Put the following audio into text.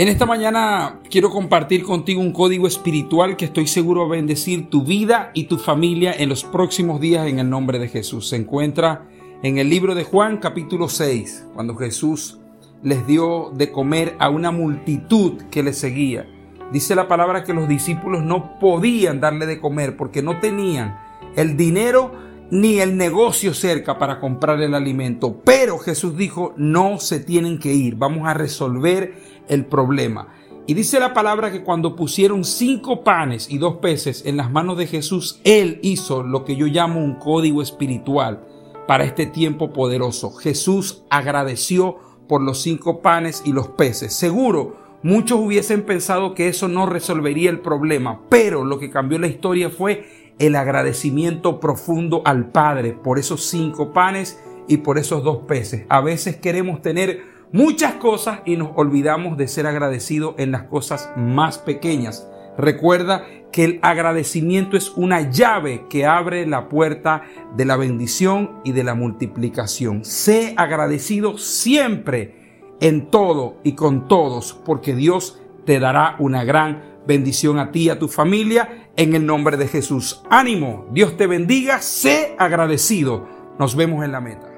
En esta mañana quiero compartir contigo un código espiritual que estoy seguro va a bendecir tu vida y tu familia en los próximos días en el nombre de Jesús. Se encuentra en el libro de Juan capítulo 6, cuando Jesús les dio de comer a una multitud que le seguía. Dice la palabra que los discípulos no podían darle de comer porque no tenían el dinero ni el negocio cerca para comprar el alimento. Pero Jesús dijo, no se tienen que ir, vamos a resolver el problema. Y dice la palabra que cuando pusieron cinco panes y dos peces en las manos de Jesús, Él hizo lo que yo llamo un código espiritual para este tiempo poderoso. Jesús agradeció por los cinco panes y los peces. Seguro, muchos hubiesen pensado que eso no resolvería el problema, pero lo que cambió la historia fue el agradecimiento profundo al Padre por esos cinco panes y por esos dos peces. A veces queremos tener muchas cosas y nos olvidamos de ser agradecidos en las cosas más pequeñas. Recuerda que el agradecimiento es una llave que abre la puerta de la bendición y de la multiplicación. Sé agradecido siempre en todo y con todos, porque Dios te dará una gran bendición a ti y a tu familia en el nombre de Jesús. Ánimo, Dios te bendiga, sé agradecido. Nos vemos en la meta.